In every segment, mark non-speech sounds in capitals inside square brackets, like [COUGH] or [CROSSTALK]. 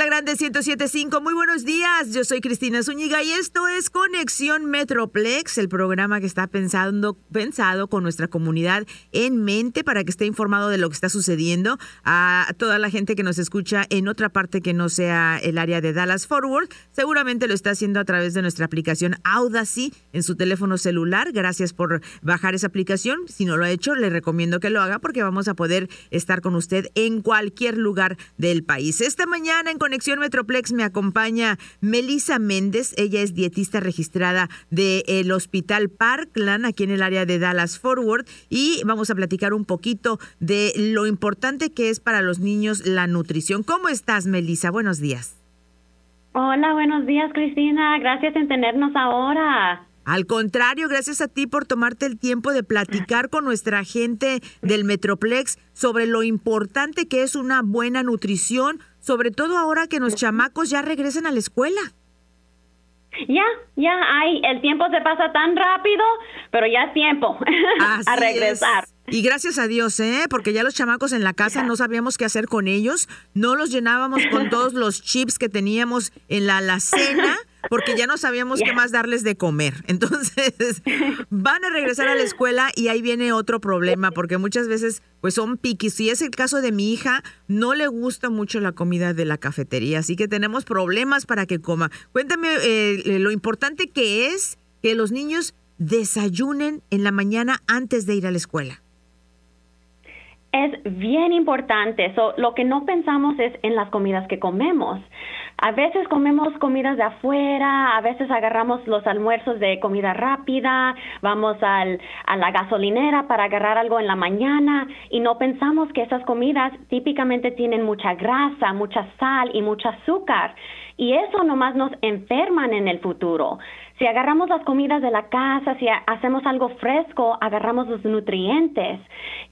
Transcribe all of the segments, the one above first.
la Grande 1075. Muy buenos días. Yo soy Cristina Zúñiga y esto es Conexión Metroplex, el programa que está pensando, pensado con nuestra comunidad en mente para que esté informado de lo que está sucediendo a toda la gente que nos escucha en otra parte que no sea el área de Dallas Forward. Seguramente lo está haciendo a través de nuestra aplicación Audacy en su teléfono celular. Gracias por bajar esa aplicación. Si no lo ha hecho, le recomiendo que lo haga porque vamos a poder estar con usted en cualquier lugar del país. Esta mañana en Conexión Metroplex me acompaña Melisa Méndez. Ella es dietista registrada del Hospital Parkland, aquí en el área de Dallas Forward. Y vamos a platicar un poquito de lo importante que es para los niños la nutrición. ¿Cómo estás, Melisa? Buenos días. Hola, buenos días, Cristina. Gracias en tenernos ahora. Al contrario, gracias a ti por tomarte el tiempo de platicar con nuestra gente del Metroplex sobre lo importante que es una buena nutrición, sobre todo ahora que los chamacos ya regresan a la escuela. Ya, ya, hay, el tiempo se pasa tan rápido, pero ya es tiempo [LAUGHS] a regresar. Y gracias a Dios, ¿eh? Porque ya los chamacos en la casa no sabíamos qué hacer con ellos, no los llenábamos con [LAUGHS] todos los chips que teníamos en la alacena porque ya no sabíamos qué más darles de comer. [LAUGHS] Entonces, van a regresar a la escuela y ahí viene otro problema, porque muchas veces pues son piquis. Si es el caso de mi hija, no le gusta mucho la comida de la cafetería, así que tenemos problemas para que coma. Cuéntame eh, lo importante que es que los niños desayunen en la mañana antes de ir a la escuela. Es bien importante. lo que no pensamos es en las comidas que comemos. A veces comemos comidas de afuera, a veces agarramos los almuerzos de comida rápida, vamos al, a la gasolinera para agarrar algo en la mañana y no pensamos que esas comidas típicamente tienen mucha grasa, mucha sal y mucho azúcar. Y eso nomás nos enferman en el futuro. Si agarramos las comidas de la casa, si hacemos algo fresco, agarramos los nutrientes.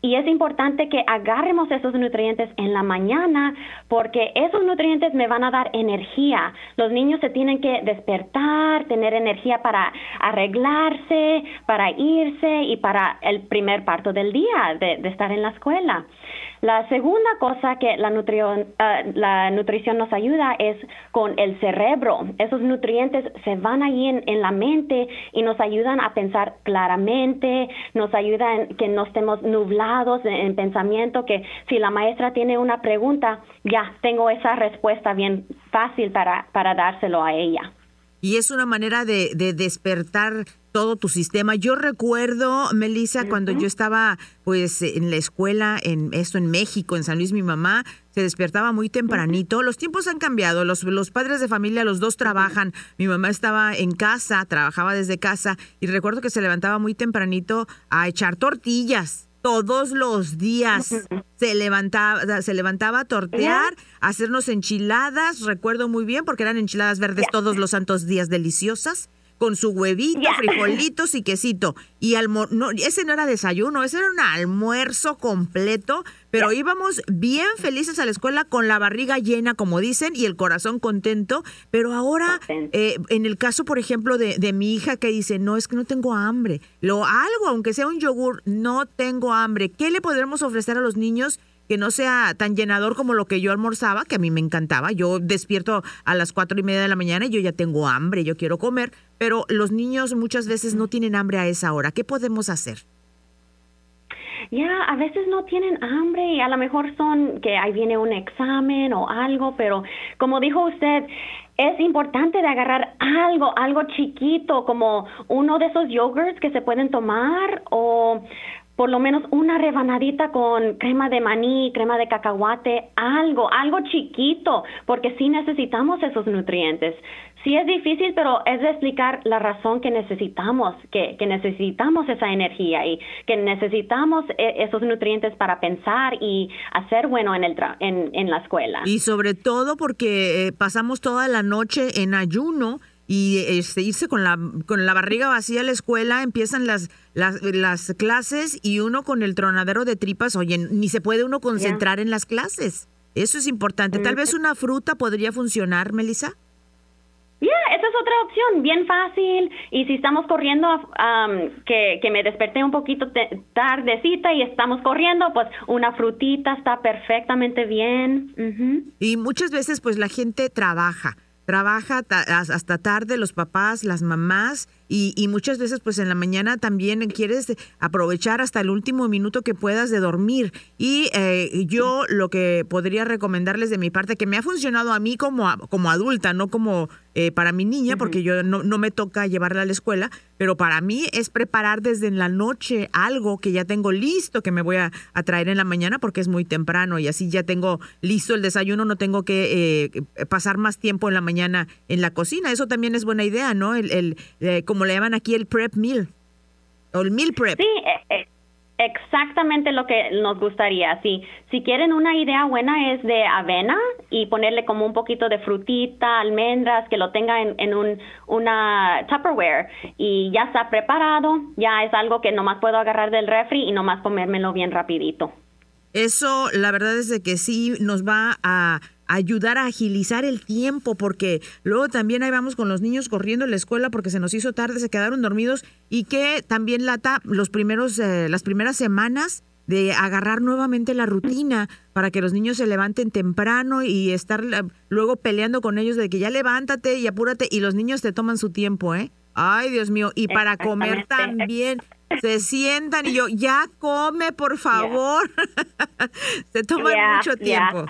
Y es importante que agarremos esos nutrientes en la mañana porque esos nutrientes me van a dar energía. Los niños se tienen que despertar, tener energía para arreglarse, para irse y para el primer parto del día de, estar en la escuela. La segunda cosa que la, eh, la nutrición nos ayuda es con el cerebro. Esos nutrientes se van ahí en, la mente y nos ayudan a pensar claramente, nos ayudan que no estemos nublados en, pensamiento, que si la maestra tiene una pregunta, ya tengo esa respuesta bien fácil para, para dárselo a ella. Y es una manera de, de despertar todo tu sistema. Yo recuerdo, Melissa, cuando yo estaba pues en la escuela, en esto en México, en San Luis, mi mamá se despertaba muy tempranito. Los tiempos han cambiado, los, los padres de familia, los dos trabajan. Mi mamá estaba en casa, trabajaba desde casa y recuerdo que se levantaba muy tempranito a echar tortillas. Todos los días. Se levantaba, se levantaba a tortear, a hacernos enchiladas, recuerdo muy bien, porque eran enchiladas verdes todos los santos días deliciosas con su huevito, frijolitos y quesito. Y no, ese no era desayuno, ese era un almuerzo completo, pero íbamos bien felices a la escuela con la barriga llena, como dicen, y el corazón contento. Pero ahora, eh, en el caso, por ejemplo, de, de, mi hija que dice, no, es que no tengo hambre. Lo algo, aunque sea un yogur, no tengo hambre. ¿Qué le podremos ofrecer a los niños? Que no sea tan llenador como lo que yo almorzaba, que a mí me encantaba. Yo despierto a las cuatro y media de la mañana y yo ya tengo hambre, yo quiero comer, pero los niños muchas veces no tienen hambre a esa hora. ¿Qué podemos hacer? Ya, a veces no tienen hambre y a lo mejor son que ahí viene un examen o algo, pero como dijo usted, es importante de agarrar algo, algo chiquito, como uno de esos yogurts que se pueden tomar o por lo menos una rebanadita con crema de maní, crema de cacahuate, algo, algo chiquito, porque sí necesitamos esos nutrientes. Sí es difícil, pero es de explicar la razón que necesitamos, que, que necesitamos esa energía y que necesitamos e, esos nutrientes para pensar y hacer bueno en, el en, en la escuela. Y sobre todo porque eh, pasamos toda la noche en ayuno y este, irse con la, con la barriga vacía a la escuela, empiezan las, las, las clases y uno con el tronadero de tripas, oye, ni se puede uno concentrar en las clases. Eso es importante. Tal vez una fruta podría funcionar, Melissa. Ya, esa es otra opción, bien fácil. Y si estamos corriendo, que, que me desperté un poquito tardecita y estamos corriendo, pues una frutita está perfectamente bien. Y muchas veces pues la gente trabaja trabaja hasta tarde los papás, las mamás y, y, muchas veces pues en la mañana también quieres aprovechar hasta el último minuto que puedas de dormir. Y eh, yo lo que podría recomendarles de mi parte, que me ha funcionado a mí como, como adulta, no como eh, para mi niña, porque yo no, no me toca llevarla a la escuela, pero para mí es preparar desde en la noche algo que ya tengo listo, que me voy a, traer en la mañana porque es muy temprano y así ya tengo listo el desayuno, no tengo que eh, pasar más tiempo en la mañana en la cocina. Eso también es buena idea, ¿no? El, el como le llaman aquí el prep meal o el meal prep. Sí, eh, eh, exactamente lo que nos gustaría. Sí, si quieren una idea buena es de avena y ponerle como un poquito de frutita, almendras, que lo tenga en, en un una Tupperware y ya está preparado. Ya es algo que nomás puedo agarrar del refri y nomás comérmelo bien rapidito. Eso, la verdad es de que sí nos va a ayudar a agilizar el tiempo, porque luego también ahí vamos con los niños corriendo en la escuela porque se nos hizo tarde, se quedaron dormidos y que también lata los primeros, eh, las primeras semanas de agarrar nuevamente la rutina para que los niños se levanten temprano y estar eh, luego peleando con ellos de que ya levántate y apúrate y los niños te toman su tiempo, ¿eh? Ay, Dios mío, y para comer también se sientan y yo, ya come, por favor. [LAUGHS] se toman mucho tiempo.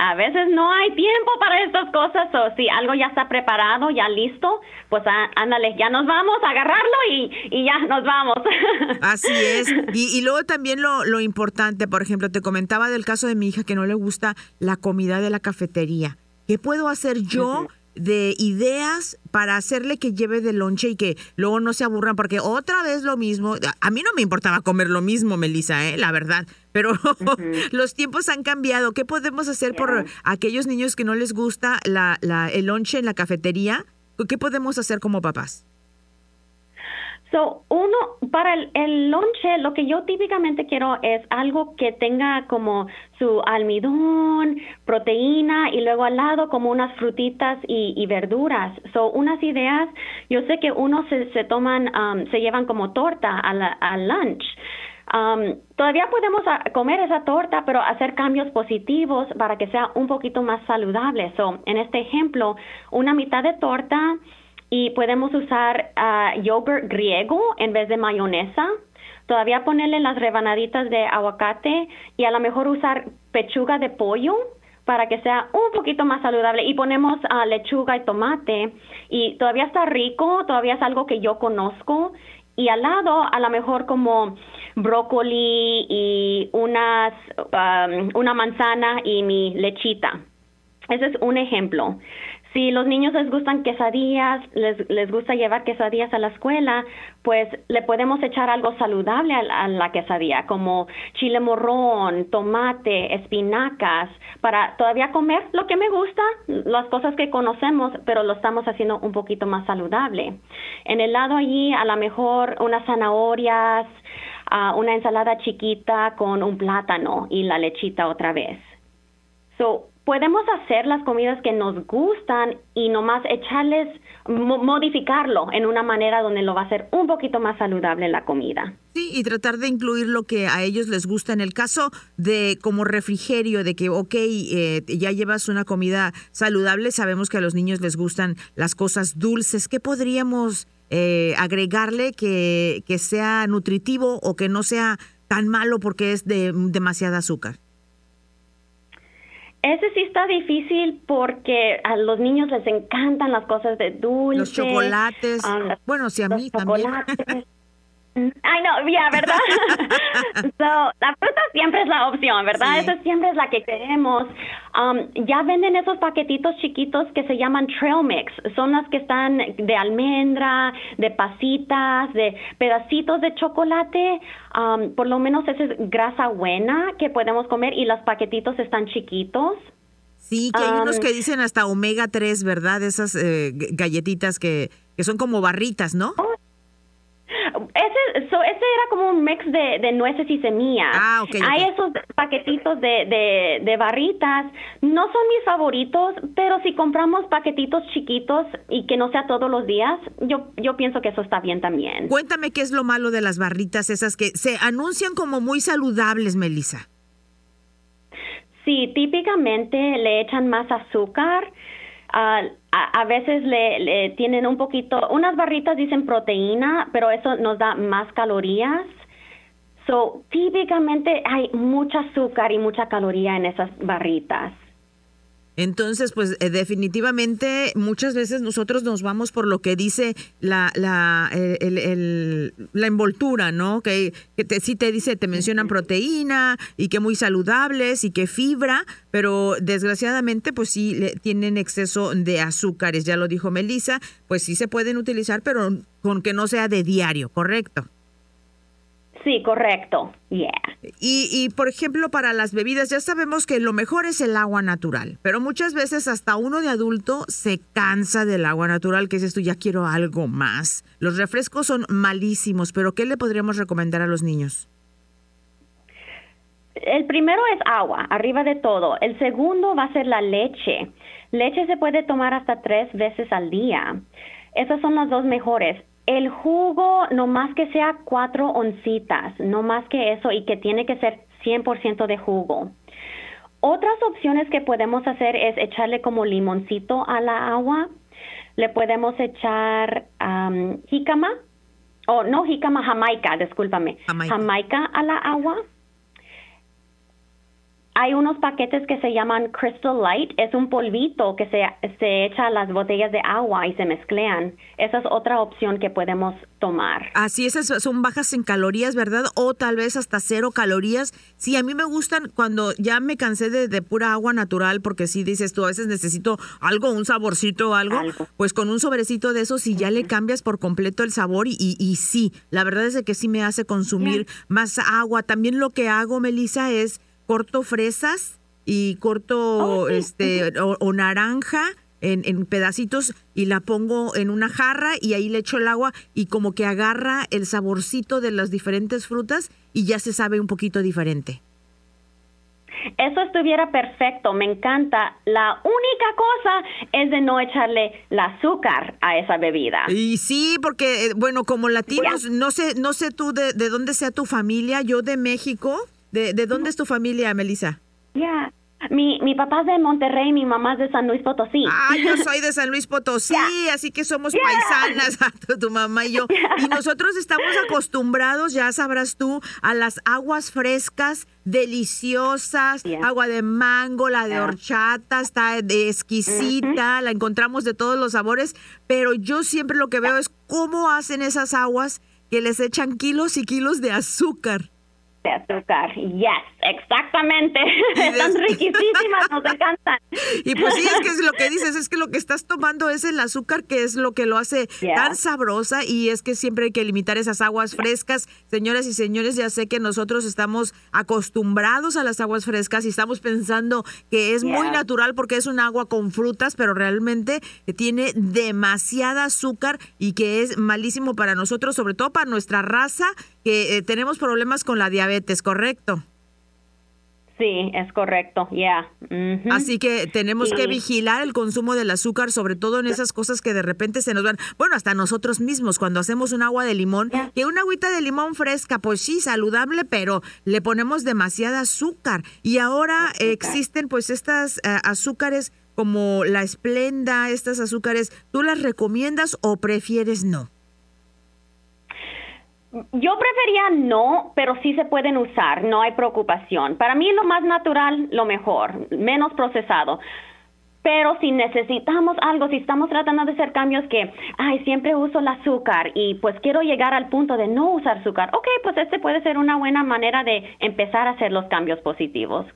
A veces no hay tiempo para estas cosas, o si algo ya está preparado, ya listo, pues ándale, ya nos vamos a agarrarlo y, y ya nos vamos. [LAUGHS] Así es. Y, y luego también lo, lo importante, por ejemplo, te comentaba del caso de mi hija que no le gusta la comida de la cafetería. ¿Qué puedo hacer yo? de ideas para hacerle que lleve de lonche y que luego no se aburran, porque otra vez lo mismo. A mí no me importaba comer lo mismo, Melissa, ¿eh? la verdad, pero [LAUGHS] los tiempos han cambiado. ¿Qué podemos hacer por aquellos niños que no les gusta la, la, el lonche en la cafetería? ¿Qué podemos hacer como papás? So, uno, para el, el lonche, lo que yo típicamente quiero es algo que tenga como su almidón, proteína y luego al lado como unas frutitas y, verduras. So, unas ideas, yo sé que unos se, se toman, um, se llevan como torta al lunch. Todavía podemos ah, comer esa torta, pero hacer cambios positivos para que sea un poquito más saludable. So, en este ejemplo, una mitad de torta, y podemos usar uh, yogurt griego en vez de mayonesa. Todavía ponerle las rebanaditas de aguacate y a lo mejor usar pechuga de pollo para que sea un poquito más saludable y ponemos uh, lechuga y tomate y todavía está rico, todavía es algo que yo conozco y al lado a lo mejor como brócoli y unas um, una manzana y mi lechita. Ese es un ejemplo. Si los niños les gustan quesadillas, les, les gusta llevar quesadillas a la escuela, pues le podemos echar algo saludable a, la quesadilla, como chile morrón, tomate, espinacas, para todavía comer lo que me gusta, las cosas que conocemos, pero lo estamos haciendo un poquito más saludable. En el lado allí, a lo mejor unas zanahorias, uh, una ensalada chiquita con un plátano y la lechita otra vez. So, podemos hacer las comidas que nos gustan y nomás echarles, modificarlo en una manera donde lo va a hacer un poquito más saludable la comida. Sí, y tratar de incluir lo que a ellos les gusta. En el caso de como refrigerio, de que, ok, eh, ya llevas una comida saludable, sabemos que a los niños les gustan las cosas dulces. ¿Qué podríamos eh, agregarle que, que sea nutritivo o que no sea tan malo porque es de demasiada azúcar? Ese sí está difícil porque a los niños les encantan las cosas de dulce. Los chocolates. Ah, bueno, sí, a mí también. [LAUGHS] Ay, no, ya, ¿verdad? [LAUGHS] so, la fruta siempre es la opción, ¿verdad? Esa siempre es la que queremos. Um, ya venden esos paquetitos chiquitos que se llaman trail mix. Son las que están de almendra, de pasitas, de pedacitos de chocolate. Um, por lo menos esa es grasa buena que podemos comer y los paquetitos están chiquitos. Sí, que hay unos um, que dicen hasta omega 3, ¿verdad? Esas eh, galletitas que, que son como barritas, ¿no? Oh, ese, ese era como un mix de, nueces y semillas. Ah, Hay esos paquetitos de, de, barritas. No son mis favoritos, pero si compramos paquetitos chiquitos y que no sea todos los días, yo, yo pienso que eso está bien también. Cuéntame qué es lo malo de las barritas esas que se anuncian como muy saludables, Melissa. Sí, típicamente le echan más azúcar a, veces le, tienen un poquito, unas barritas dicen proteína, pero eso nos da más calorías. So, típicamente hay mucha azúcar y mucha caloría en esas barritas. Entonces, pues eh, definitivamente muchas veces nosotros nos vamos por lo que dice la, la, la envoltura, ¿no? Que, que te, sí te dice, te mencionan proteína y que muy saludables y que fibra, pero desgraciadamente pues sí tienen exceso de azúcares, ya lo dijo Melissa, pues sí se pueden utilizar, pero con que no sea de diario, ¿correcto? Sí, correcto. Yeah. Y, y, por ejemplo, para las bebidas, ya sabemos que lo mejor es el agua natural, pero muchas veces hasta uno de adulto se cansa del agua natural, que es esto, ya quiero algo más. Los refrescos son malísimos, pero ¿qué le podríamos recomendar a los niños? El primero es agua, arriba de todo. El segundo va a ser la leche. Leche se puede tomar hasta tres veces al día. Esas son las dos mejores. El jugo, no más que sea cuatro oncitas, no más que eso, y que tiene que ser 100% de jugo. Otras opciones que podemos hacer es echarle como limoncito a la agua. Le podemos echar um, jícama, o no jícama, jamaica, discúlpame. jamaica a la agua hay unos paquetes que se llaman Crystal Light, es un polvito que se, se echa a las botellas de agua y se mezclean. Esa es otra opción que podemos tomar. Así esas son bajas en calorías, ¿verdad? O tal vez hasta cero calorías. Sí, a mí me gustan cuando ya me cansé de, pura agua natural, porque sí dices tú, a veces necesito algo, un saborcito o algo, pues con un sobrecito de eso, si ya le cambias por completo el sabor y, y, sí, la verdad es que sí me hace consumir más agua. También lo que hago, Melissa, es corto fresas y corto oh, este o, naranja en, en, pedacitos y la pongo en una jarra y ahí le echo el agua y como que agarra el saborcito de las diferentes frutas y ya se sabe un poquito diferente. Eso estuviera perfecto, me encanta. La única cosa es de no echarle el azúcar a esa bebida. Y sí, porque eh, bueno, como latinos, no sé, no sé tú de, de dónde sea tu familia, yo de México. ¿De, de dónde es tu familia, Melissa? Ya. Mi, mi papá es de Monterrey, mi mamá es de San Luis Potosí. Ah, yo [LAUGHS] soy de San Luis Potosí, así que somos paisanas, [LAUGHS] tu, mamá y yo. Y nosotros estamos acostumbrados, ya sabrás tú, a las aguas frescas, deliciosas, agua de mango, la de horchata, está de exquisita, la encontramos de todos los sabores, pero yo siempre lo que veo es cómo hacen esas aguas que les echan kilos y kilos de azúcar de azúcar. Yes, exactamente. [LAUGHS] Están riquísimas, nos encantan. Y pues sí, es que es lo que dices, es que lo que estás tomando es el azúcar que es lo que lo hace tan sabrosa y es que siempre hay que limitar esas aguas frescas. Señoras y señores, ya sé que nosotros estamos acostumbrados a las aguas frescas y estamos pensando que es muy natural porque es un agua con frutas, pero realmente tiene demasiada azúcar y que es malísimo para nosotros, sobre todo para nuestra raza que eh, tenemos problemas con la diabetes, ¿correcto? Sí, es correcto, ya. Así que tenemos que vigilar el consumo del azúcar, sobre todo en esas cosas que de repente se nos van. Bueno, hasta nosotros mismos, cuando hacemos un agua de limón, que una agüita de limón fresca, pues sí, saludable, pero le ponemos demasiada azúcar. Y ahora existen pues estas eh, azúcares como la esplenda, estas azúcares, ¿tú las recomiendas o prefieres no? Yo prefería no, pero sí se pueden usar, no hay preocupación. Para mí lo más natural, lo mejor, menos procesado. Pero si necesitamos algo, si estamos tratando de hacer cambios que, ay, siempre uso el azúcar y pues quiero llegar al punto de no usar azúcar, ok, pues este puede ser una buena manera de empezar a hacer los cambios positivos.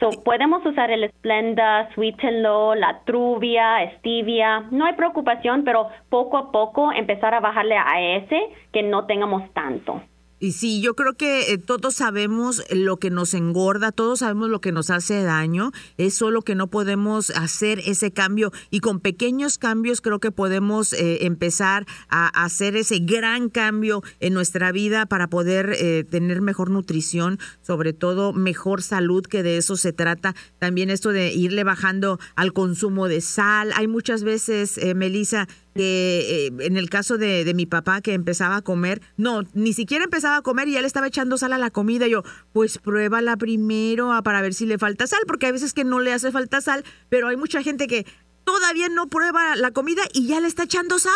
So, podemos usar el Splenda, Sweet and Low, la Truvia, Stevia, no hay preocupación, pero poco a poco empezar a bajarle a ese que no tengamos tanto. Y sí, yo creo que eh, todos sabemos lo que nos engorda, todos sabemos lo que nos hace daño, es solo que no podemos hacer ese cambio y con pequeños cambios creo que podemos eh, empezar a hacer ese gran cambio en nuestra vida para poder eh, tener mejor nutrición, sobre todo mejor salud, que de eso se trata. También esto de irle bajando al consumo de sal. Hay muchas veces, Melissa, que eh, en el caso de, de, mi papá que empezaba a comer, no, ni siquiera empezaba a comer y ya le estaba echando sal a la comida. yo, pues pruébala primero ah, para ver si le falta sal, porque hay veces que no le hace falta sal, pero hay mucha gente que todavía no prueba la comida y ya le está echando sal.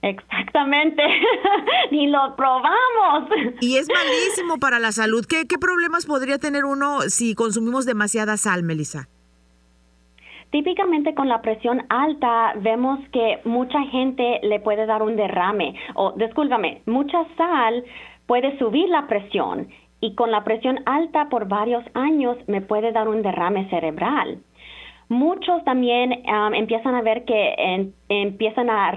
Exactamente, [LAUGHS] ni lo probamos. Y es malísimo para la salud. ¿Qué, ¿Qué problemas podría tener uno si consumimos demasiada sal, Melissa? Típicamente con la presión alta vemos que mucha gente le puede dar un derrame o, discúlpame, mucha sal puede subir la presión y con la presión alta por varios años me puede dar un derrame cerebral. Muchos también um, empiezan a ver que empiezan a,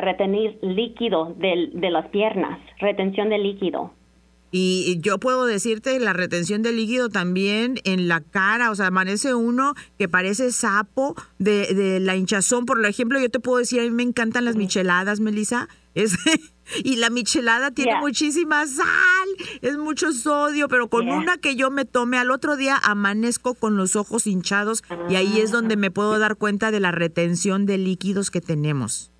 retener líquido de las piernas, retención de líquido. Y yo puedo decirte la retención de líquido también en la cara, o sea, amanece uno que parece sapo de, de la hinchazón. Por ejemplo, yo te puedo decir, a mí me encantan las micheladas, Melissa. [LAUGHS] Es, y la michelada tiene muchísima sal, es mucho sodio, pero con una que yo me tome al otro día amanezco con los ojos hinchados y ahí es donde me puedo dar cuenta de la retención de líquidos que tenemos.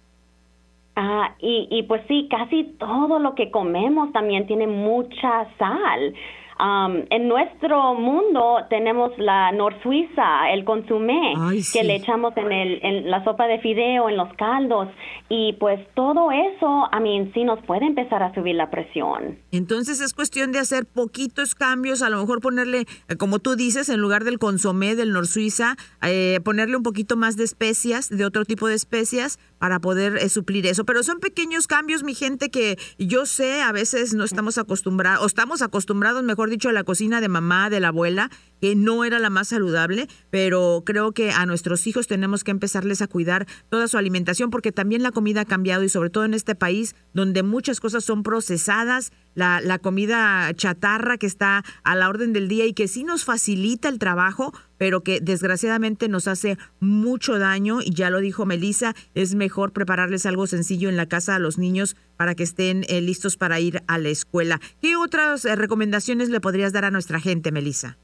Ah, y, y pues sí, casi todo lo que comemos también tiene mucha sal. Um, en nuestro mundo tenemos la nor suiza, el consumé, que le echamos en, el, en la sopa de fideo, en los caldos, y pues todo eso, a mí sí nos puede empezar a subir la presión. Entonces es cuestión de hacer poquitos cambios, a lo mejor ponerle, eh, como tú dices, en lugar del consomé del nor suiza, eh, ponerle un poquito más de especias, de otro tipo de especias, para poder eh, suplir eso. Pero son pequeños cambios, mi gente, que yo sé, a veces no estamos acostumbrados, o estamos acostumbrados, mejor dicho, a la cocina de mamá, de la abuela, que no era la más saludable, pero creo que a nuestros hijos tenemos que empezarles a cuidar toda su alimentación, porque también la comida ha cambiado y sobre todo en este país donde muchas cosas son procesadas, la, comida chatarra que está a la orden del día y que sí nos facilita el trabajo, pero que desgraciadamente nos hace mucho daño y ya lo dijo Melissa, es mejor prepararles algo sencillo en la casa a los niños para que estén eh, listos para ir a la escuela. ¿Qué otras eh, recomendaciones le podrías dar a nuestra gente, Melissa?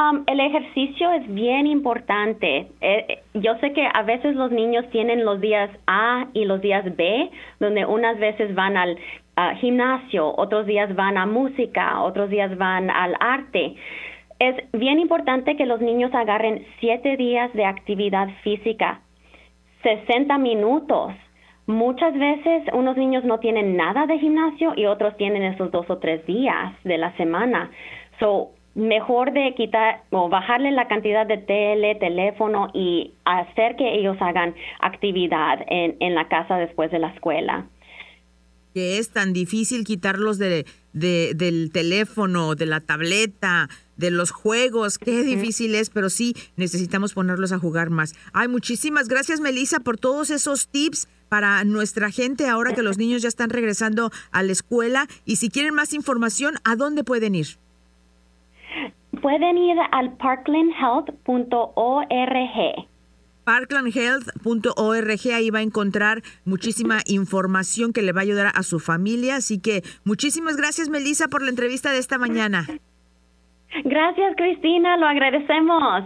Um, el ejercicio es bien importante. Eh, yo sé que a veces los niños tienen los días A y los días B, donde unas veces van al gimnasio, otros días van a música, otros días van al arte es bien importante que los niños agarren siete días de actividad física, 60 minutos. Muchas veces unos niños no tienen nada de gimnasio y otros tienen esos dos o tres días de la semana. So, mejor de quitar o bajarle la cantidad de tele, teléfono y hacer que ellos hagan actividad en, en la casa después de la escuela. Que es tan difícil quitarlos de, de, del teléfono, de la tableta, de los juegos. Qué difícil es, pero sí necesitamos ponerlos a jugar más. Ay, muchísimas gracias, Melissa, por todos esos tips para nuestra gente ahora que los niños ya están regresando a la escuela. Y si quieren más información, ¿a dónde pueden ir? Pueden ir al parklandhealth.org parklandhealth.org. Ahí va a encontrar muchísima información que le va a ayudar a su familia. Así que muchísimas gracias, Melissa, por la entrevista de esta mañana. Gracias, Cristina. Lo agradecemos.